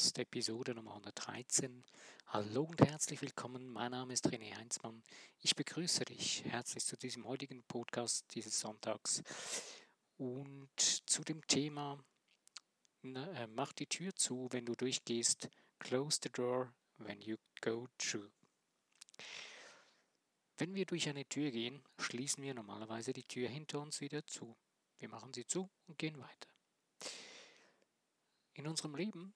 Podcast, Episode Nummer 113. Hallo und herzlich willkommen. Mein Name ist René Heinzmann. Ich begrüße dich herzlich zu diesem heutigen Podcast dieses Sonntags und zu dem Thema äh, Mach die Tür zu, wenn du durchgehst. Close the door when you go through. Wenn wir durch eine Tür gehen, schließen wir normalerweise die Tür hinter uns wieder zu. Wir machen sie zu und gehen weiter. In unserem Leben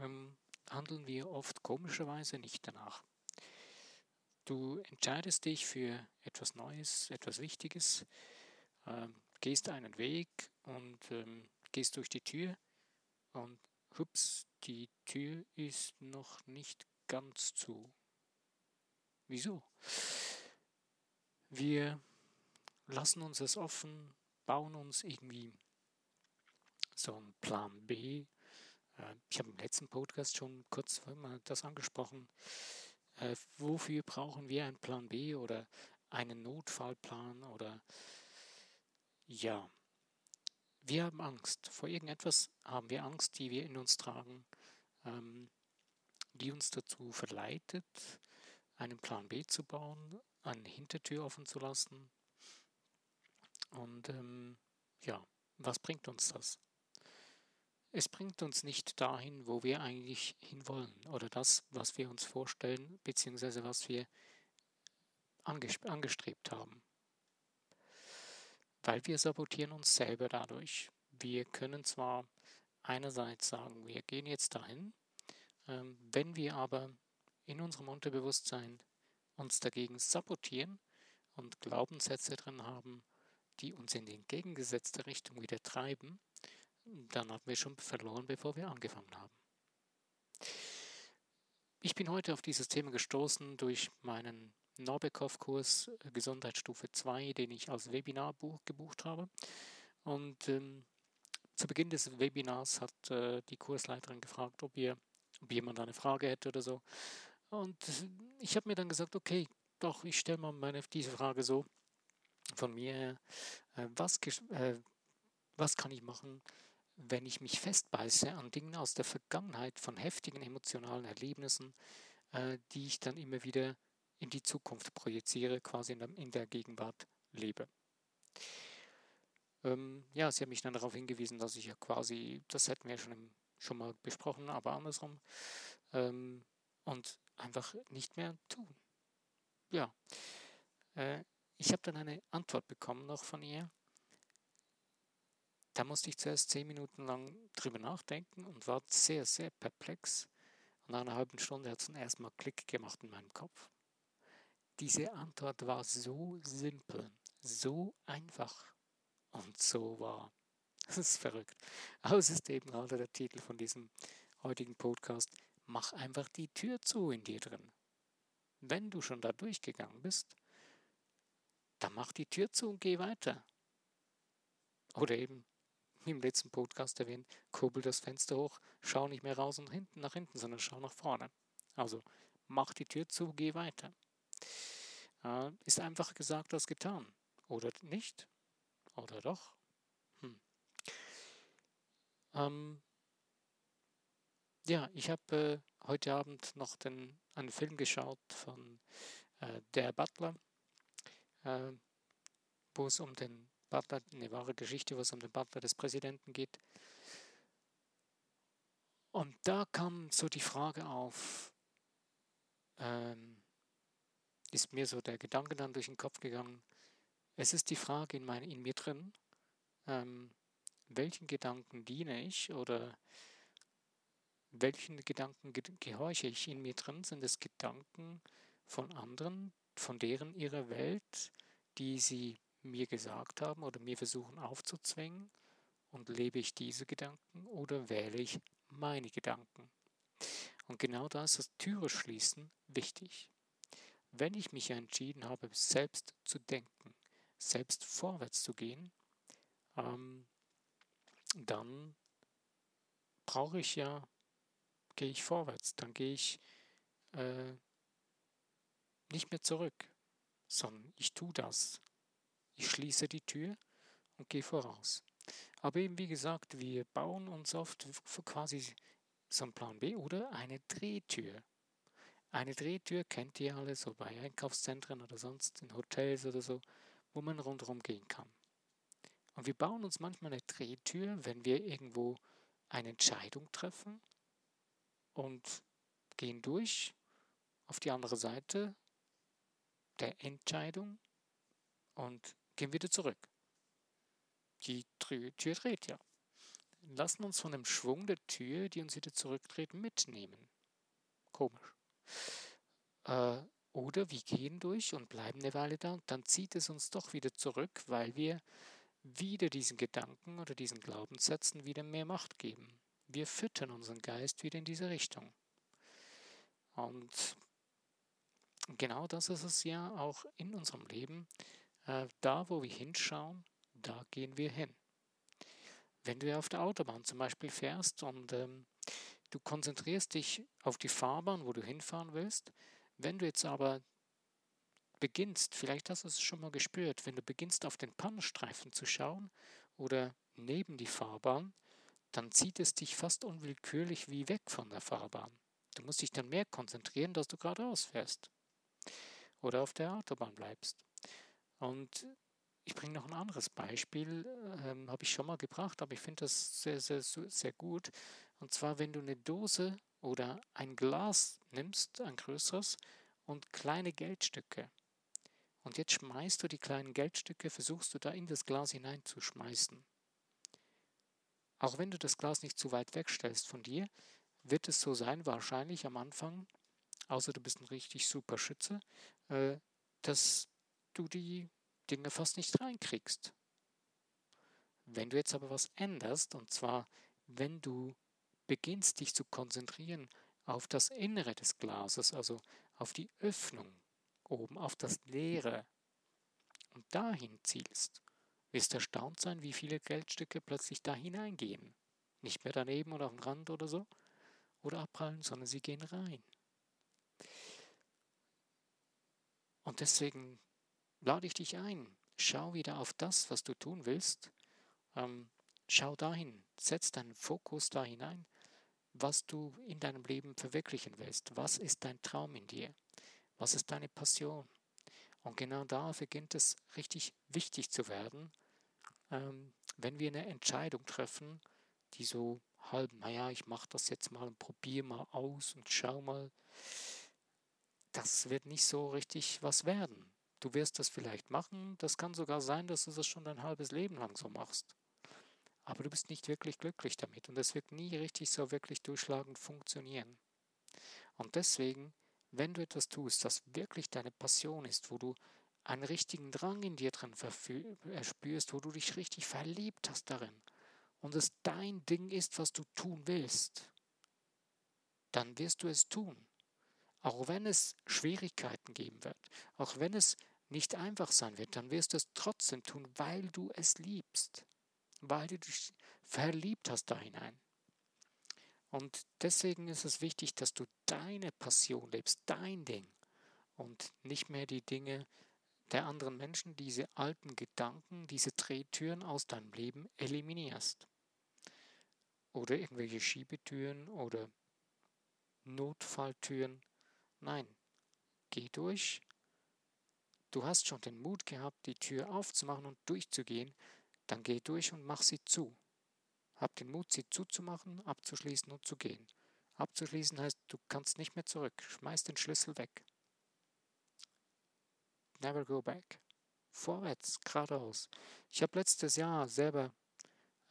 ähm, handeln wir oft komischerweise nicht danach. Du entscheidest dich für etwas Neues, etwas Wichtiges, ähm, gehst einen Weg und ähm, gehst durch die Tür und hups, die Tür ist noch nicht ganz zu. Wieso? Wir lassen uns es offen, bauen uns irgendwie so einen Plan B ich habe im letzten Podcast schon kurz mal das angesprochen. Äh, wofür brauchen wir einen Plan B oder einen Notfallplan oder ja, wir haben Angst. Vor irgendetwas haben wir Angst, die wir in uns tragen, ähm, die uns dazu verleitet, einen Plan B zu bauen, eine Hintertür offen zu lassen. Und ähm, ja, was bringt uns das? Es bringt uns nicht dahin, wo wir eigentlich hinwollen oder das, was wir uns vorstellen, beziehungsweise was wir angestrebt haben. Weil wir sabotieren uns selber dadurch. Wir können zwar einerseits sagen, wir gehen jetzt dahin, ähm, wenn wir aber in unserem Unterbewusstsein uns dagegen sabotieren und Glaubenssätze drin haben, die uns in die entgegengesetzte Richtung wieder treiben, dann haben wir schon verloren, bevor wir angefangen haben. Ich bin heute auf dieses Thema gestoßen durch meinen Norbekow-Kurs äh, Gesundheitsstufe 2, den ich als Webinarbuch gebucht habe. Und ähm, zu Beginn des Webinars hat äh, die Kursleiterin gefragt, ob, ihr, ob jemand eine Frage hätte oder so. Und ich habe mir dann gesagt, okay, doch, ich stelle mal meine, diese Frage so von mir her. Äh, was, äh, was kann ich machen, wenn ich mich festbeiße an Dingen aus der Vergangenheit, von heftigen emotionalen Erlebnissen, äh, die ich dann immer wieder in die Zukunft projiziere, quasi in der, in der Gegenwart lebe. Ähm, ja, sie haben mich dann darauf hingewiesen, dass ich ja quasi, das hätten wir schon, im, schon mal besprochen, aber andersrum, ähm, und einfach nicht mehr tun. Ja, äh, ich habe dann eine Antwort bekommen noch von ihr da musste ich zuerst zehn Minuten lang drüber nachdenken und war sehr, sehr perplex. Und nach einer halben Stunde hat es dann erstmal Klick gemacht in meinem Kopf. Diese Antwort war so simpel, so einfach und so wahr. Das ist verrückt. Aber es ist eben gerade der Titel von diesem heutigen Podcast. Mach einfach die Tür zu in dir drin. Wenn du schon da durchgegangen bist, dann mach die Tür zu und geh weiter. Oder eben im letzten Podcast erwähnt, kurbel das Fenster hoch, schau nicht mehr raus und hinten nach hinten, sondern schau nach vorne. Also mach die Tür zu, geh weiter. Äh, ist einfach gesagt als getan. Oder nicht? Oder doch? Hm. Ähm, ja, ich habe äh, heute Abend noch den, einen Film geschaut von äh, Der Butler, äh, wo es um den Butler, eine wahre Geschichte, wo es um den Butler des Präsidenten geht. Und da kam so die Frage auf, ähm, ist mir so der Gedanke dann durch den Kopf gegangen, es ist die Frage in, mein, in mir drin, ähm, welchen Gedanken diene ich oder welchen Gedanken gehorche ich in mir drin? Sind es Gedanken von anderen, von deren ihrer Welt, die sie mir gesagt haben oder mir versuchen aufzuzwingen? Und lebe ich diese Gedanken oder wähle ich meine Gedanken? Und genau da ist das Türe schließen wichtig. Wenn ich mich entschieden habe, selbst zu denken, selbst vorwärts zu gehen, ähm, dann brauche ich ja, gehe ich vorwärts, dann gehe ich äh, nicht mehr zurück, sondern ich tue das ich schließe die Tür und gehe voraus. Aber eben wie gesagt, wir bauen uns oft quasi so ein Plan B oder eine Drehtür. Eine Drehtür kennt ihr alle so bei Einkaufszentren oder sonst in Hotels oder so, wo man rundherum gehen kann. Und wir bauen uns manchmal eine Drehtür, wenn wir irgendwo eine Entscheidung treffen und gehen durch auf die andere Seite der Entscheidung und gehen wieder zurück. Die Tür dreht ja. Lassen uns von dem Schwung der Tür, die uns wieder zurückdreht, mitnehmen. Komisch. Äh, oder wir gehen durch und bleiben eine Weile da und dann zieht es uns doch wieder zurück, weil wir wieder diesen Gedanken oder diesen Glaubenssätzen wieder mehr Macht geben. Wir füttern unseren Geist wieder in diese Richtung. Und genau das ist es ja auch in unserem Leben. Äh, da, wo wir hinschauen, da gehen wir hin. Wenn du auf der Autobahn zum Beispiel fährst und ähm, du konzentrierst dich auf die Fahrbahn, wo du hinfahren willst, wenn du jetzt aber beginnst, vielleicht hast du es schon mal gespürt, wenn du beginnst auf den Pannenstreifen zu schauen oder neben die Fahrbahn, dann zieht es dich fast unwillkürlich wie weg von der Fahrbahn. Du musst dich dann mehr konzentrieren, dass du geradeaus fährst oder auf der Autobahn bleibst. Und ich bringe noch ein anderes Beispiel, ähm, habe ich schon mal gebracht, aber ich finde das sehr, sehr, sehr gut. Und zwar, wenn du eine Dose oder ein Glas nimmst, ein größeres, und kleine Geldstücke. Und jetzt schmeißt du die kleinen Geldstücke, versuchst du da in das Glas hineinzuschmeißen. Auch wenn du das Glas nicht zu weit wegstellst von dir, wird es so sein, wahrscheinlich am Anfang, außer du bist ein richtig super Schütze, äh, dass du die Dinge fast nicht reinkriegst. Wenn du jetzt aber was änderst, und zwar wenn du beginnst dich zu konzentrieren auf das Innere des Glases, also auf die Öffnung oben, auf das Leere und dahin zielst, wirst du erstaunt sein, wie viele Geldstücke plötzlich da hineingehen. Nicht mehr daneben oder auf dem Rand oder so oder abprallen, sondern sie gehen rein. Und deswegen lade ich dich ein, schau wieder auf das, was du tun willst. Ähm, schau dahin, setz deinen Fokus da hinein, was du in deinem Leben verwirklichen willst. Was ist dein Traum in dir? Was ist deine Passion? Und genau da beginnt es richtig wichtig zu werden, ähm, wenn wir eine Entscheidung treffen, die so halb, naja, ich mache das jetzt mal und probiere mal aus und schau mal, das wird nicht so richtig was werden. Du wirst das vielleicht machen, das kann sogar sein, dass du das schon dein halbes Leben lang so machst. Aber du bist nicht wirklich glücklich damit und es wird nie richtig so wirklich durchschlagend funktionieren. Und deswegen, wenn du etwas tust, das wirklich deine Passion ist, wo du einen richtigen Drang in dir drin äh, spürst, wo du dich richtig verliebt hast darin und es dein Ding ist, was du tun willst, dann wirst du es tun. Auch wenn es Schwierigkeiten geben wird, auch wenn es nicht einfach sein wird, dann wirst du es trotzdem tun, weil du es liebst, weil du dich verliebt hast da hinein. Und deswegen ist es wichtig, dass du deine Passion lebst, dein Ding und nicht mehr die Dinge der anderen Menschen, diese alten Gedanken, diese Drehtüren aus deinem Leben eliminierst. Oder irgendwelche Schiebetüren oder Notfalltüren. Nein, geh durch, Du hast schon den Mut gehabt, die Tür aufzumachen und durchzugehen, dann geh durch und mach sie zu. Hab den Mut, sie zuzumachen, abzuschließen und zu gehen. Abzuschließen heißt, du kannst nicht mehr zurück. Schmeiß den Schlüssel weg. Never go back. Vorwärts, geradeaus. Ich habe letztes Jahr selber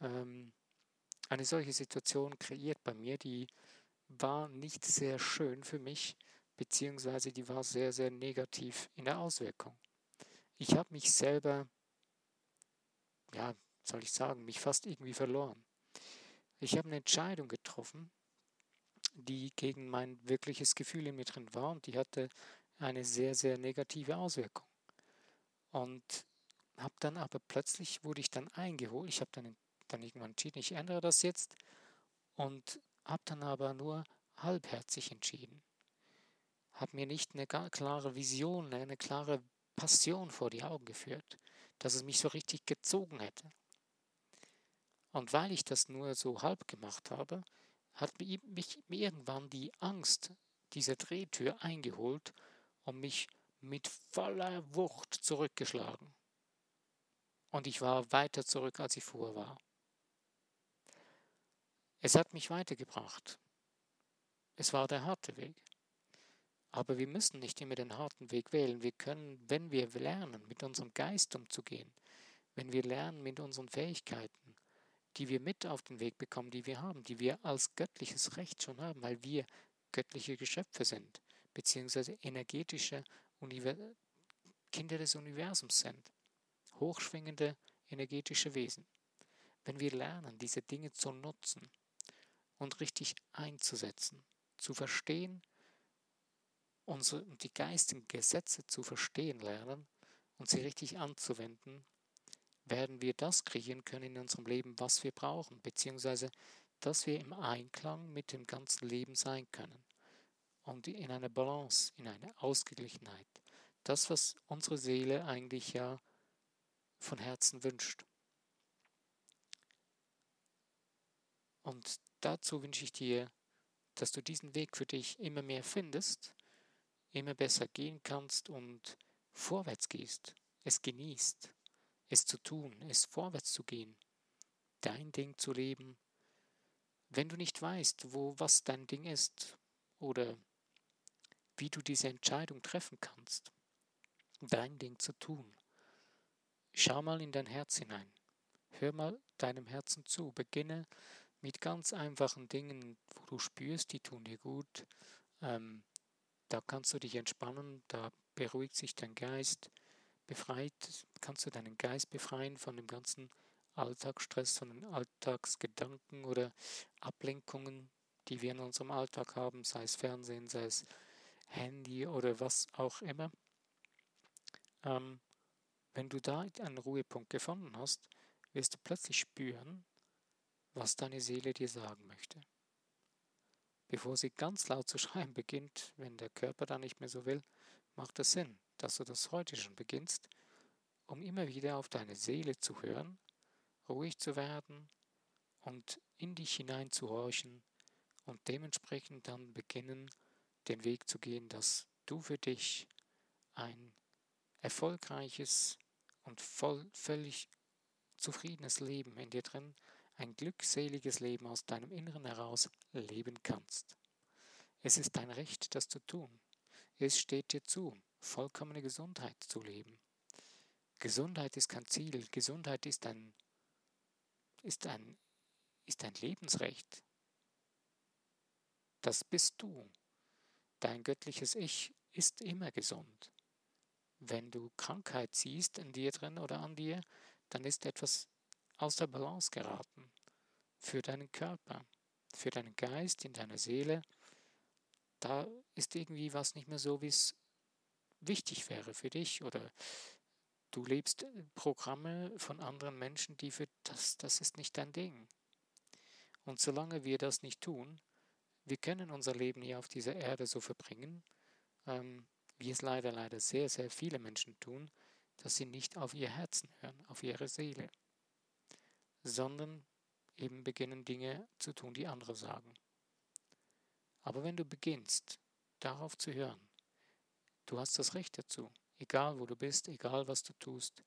ähm, eine solche Situation kreiert bei mir, die war nicht sehr schön für mich beziehungsweise die war sehr, sehr negativ in der Auswirkung. Ich habe mich selber, ja, soll ich sagen, mich fast irgendwie verloren. Ich habe eine Entscheidung getroffen, die gegen mein wirkliches Gefühl in mir drin war und die hatte eine sehr, sehr negative Auswirkung. Und habe dann aber plötzlich, wurde ich dann eingeholt, ich habe dann, dann irgendwann entschieden, ich ändere das jetzt und habe dann aber nur halbherzig entschieden habe mir nicht eine klare Vision, eine klare Passion vor die Augen geführt, dass es mich so richtig gezogen hätte. Und weil ich das nur so halb gemacht habe, hat mich irgendwann die Angst dieser Drehtür eingeholt und mich mit voller Wucht zurückgeschlagen. Und ich war weiter zurück, als ich vorher war. Es hat mich weitergebracht. Es war der harte Weg. Aber wir müssen nicht immer den harten Weg wählen. Wir können, wenn wir lernen, mit unserem Geist umzugehen, wenn wir lernen mit unseren Fähigkeiten, die wir mit auf den Weg bekommen, die wir haben, die wir als göttliches Recht schon haben, weil wir göttliche Geschöpfe sind, beziehungsweise energetische Univers Kinder des Universums sind, hochschwingende energetische Wesen. Wenn wir lernen, diese Dinge zu nutzen und richtig einzusetzen, zu verstehen, unsere, die geistigen Gesetze zu verstehen lernen und sie richtig anzuwenden, werden wir das kreieren können in unserem Leben, was wir brauchen, beziehungsweise dass wir im Einklang mit dem ganzen Leben sein können und in einer Balance, in einer Ausgeglichenheit. Das, was unsere Seele eigentlich ja von Herzen wünscht. Und dazu wünsche ich dir, dass du diesen Weg für dich immer mehr findest, immer besser gehen kannst und vorwärts gehst, es genießt, es zu tun, es vorwärts zu gehen, dein Ding zu leben. Wenn du nicht weißt, wo was dein Ding ist oder wie du diese Entscheidung treffen kannst, dein Ding zu tun, schau mal in dein Herz hinein. Hör mal deinem Herzen zu. Beginne mit ganz einfachen Dingen, wo du spürst, die tun dir gut. Ähm, da kannst du dich entspannen, da beruhigt sich dein Geist, befreit, kannst du deinen Geist befreien von dem ganzen Alltagsstress, von den Alltagsgedanken oder Ablenkungen, die wir in unserem Alltag haben, sei es Fernsehen, sei es Handy oder was auch immer. Ähm, wenn du da einen Ruhepunkt gefunden hast, wirst du plötzlich spüren, was deine Seele dir sagen möchte bevor sie ganz laut zu schreien beginnt, wenn der Körper dann nicht mehr so will, macht es Sinn, dass du das heute schon beginnst, um immer wieder auf deine Seele zu hören, ruhig zu werden und in dich hinein zu horchen und dementsprechend dann beginnen, den Weg zu gehen, dass du für dich ein erfolgreiches und voll, völlig zufriedenes Leben in dir drin ein glückseliges Leben aus deinem Inneren heraus leben kannst. Es ist dein Recht, das zu tun. Es steht dir zu, vollkommene Gesundheit zu leben. Gesundheit ist kein Ziel, Gesundheit ist ein, ist ein, ist ein Lebensrecht. Das bist du. Dein göttliches Ich ist immer gesund. Wenn du Krankheit siehst in dir drin oder an dir, dann ist etwas aus der Balance geraten. Für deinen Körper, für deinen Geist, in deiner Seele. Da ist irgendwie was nicht mehr so, wie es wichtig wäre für dich. Oder du lebst Programme von anderen Menschen, die für das, das ist nicht dein Ding. Und solange wir das nicht tun, wir können unser Leben hier auf dieser Erde so verbringen, ähm, wie es leider, leider sehr, sehr viele Menschen tun, dass sie nicht auf ihr Herzen hören, auf ihre Seele sondern eben beginnen Dinge zu tun, die andere sagen. Aber wenn du beginnst, darauf zu hören, du hast das Recht dazu, egal wo du bist, egal was du tust,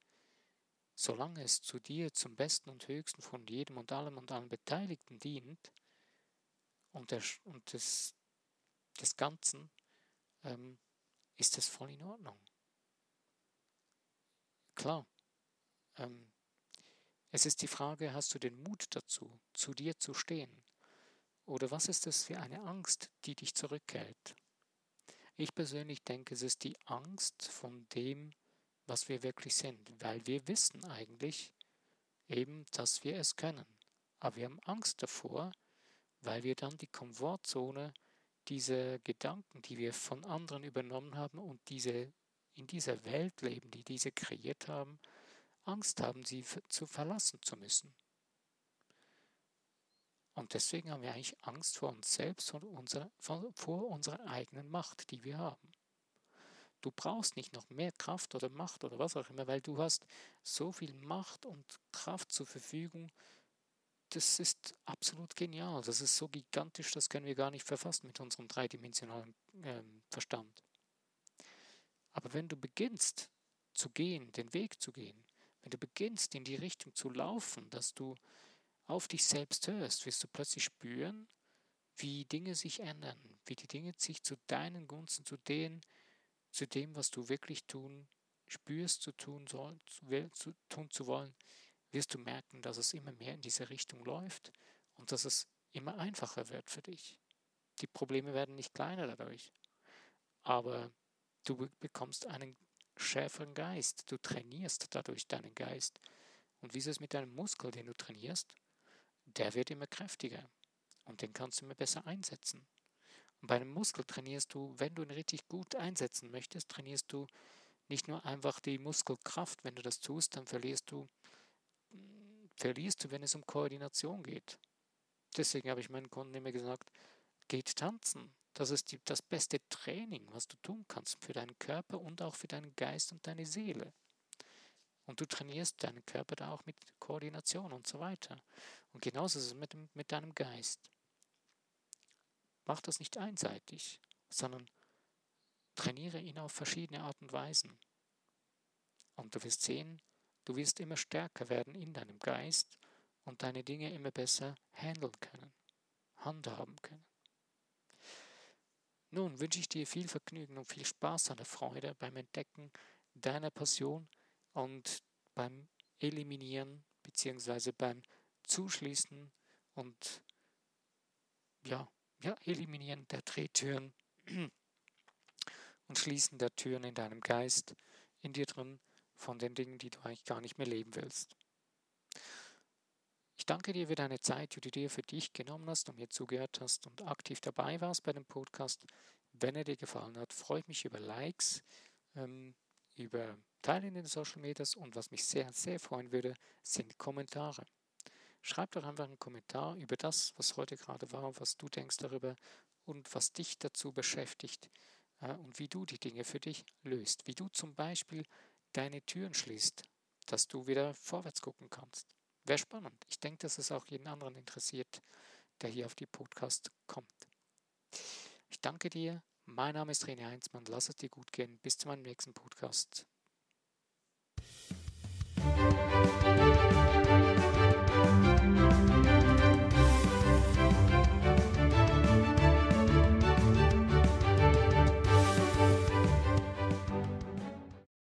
solange es zu dir zum Besten und Höchsten von jedem und allem und allen Beteiligten dient und, der, und des, des Ganzen, ähm, ist das voll in Ordnung. Klar, ähm, es ist die Frage, hast du den Mut dazu, zu dir zu stehen? Oder was ist es für eine Angst, die dich zurückhält? Ich persönlich denke, es ist die Angst von dem, was wir wirklich sind, weil wir wissen eigentlich eben, dass wir es können. Aber wir haben Angst davor, weil wir dann die Komfortzone, diese Gedanken, die wir von anderen übernommen haben und diese in dieser Welt leben, die diese kreiert haben, Angst haben, sie zu verlassen zu müssen. Und deswegen haben wir eigentlich Angst vor uns selbst und unser, vor unserer eigenen Macht, die wir haben. Du brauchst nicht noch mehr Kraft oder Macht oder was auch immer, weil du hast so viel Macht und Kraft zur Verfügung, das ist absolut genial. Das ist so gigantisch, das können wir gar nicht verfassen mit unserem dreidimensionalen äh, Verstand. Aber wenn du beginnst zu gehen, den Weg zu gehen, wenn du beginnst in die Richtung zu laufen, dass du auf dich selbst hörst, wirst du plötzlich spüren, wie Dinge sich ändern, wie die Dinge sich zu deinen Gunsten, zu, den, zu dem, was du wirklich tun, spürst, zu tun, soll, zu, tun zu wollen, wirst du merken, dass es immer mehr in diese Richtung läuft und dass es immer einfacher wird für dich. Die Probleme werden nicht kleiner dadurch, aber du bekommst einen schärferen Geist, du trainierst dadurch deinen Geist. Und wie ist es mit deinem Muskel, den du trainierst? Der wird immer kräftiger und den kannst du immer besser einsetzen. Und bei einem Muskel trainierst du, wenn du ihn richtig gut einsetzen möchtest, trainierst du nicht nur einfach die Muskelkraft. Wenn du das tust, dann verlierst du, verlierst du, wenn es um Koordination geht. Deswegen habe ich meinen Kunden immer gesagt, geht tanzen. Das ist die, das beste Training, was du tun kannst für deinen Körper und auch für deinen Geist und deine Seele. Und du trainierst deinen Körper da auch mit Koordination und so weiter. Und genauso ist es mit, mit deinem Geist. Mach das nicht einseitig, sondern trainiere ihn auf verschiedene Art und Weisen. Und du wirst sehen, du wirst immer stärker werden in deinem Geist und deine Dinge immer besser handeln können, handhaben können. Nun wünsche ich dir viel Vergnügen und viel Spaß der Freude beim Entdecken deiner Passion und beim Eliminieren bzw. beim Zuschließen und ja, ja, Eliminieren der Drehtüren und Schließen der Türen in deinem Geist, in dir drin, von den Dingen, die du eigentlich gar nicht mehr leben willst. Ich danke dir für deine Zeit, die du dir für dich genommen hast und mir zugehört hast und aktiv dabei warst bei dem Podcast. Wenn er dir gefallen hat, freue ich mich über Likes, ähm, über Teilen in den Social Medias und was mich sehr, sehr freuen würde, sind Kommentare. Schreib doch einfach einen Kommentar über das, was heute gerade war, was du denkst darüber und was dich dazu beschäftigt äh, und wie du die Dinge für dich löst. Wie du zum Beispiel deine Türen schließt, dass du wieder vorwärts gucken kannst. Wäre spannend. Ich denke, dass es auch jeden anderen interessiert, der hier auf die Podcast kommt. Ich danke dir. Mein Name ist René Heinzmann. Lass es dir gut gehen. Bis zu meinem nächsten Podcast.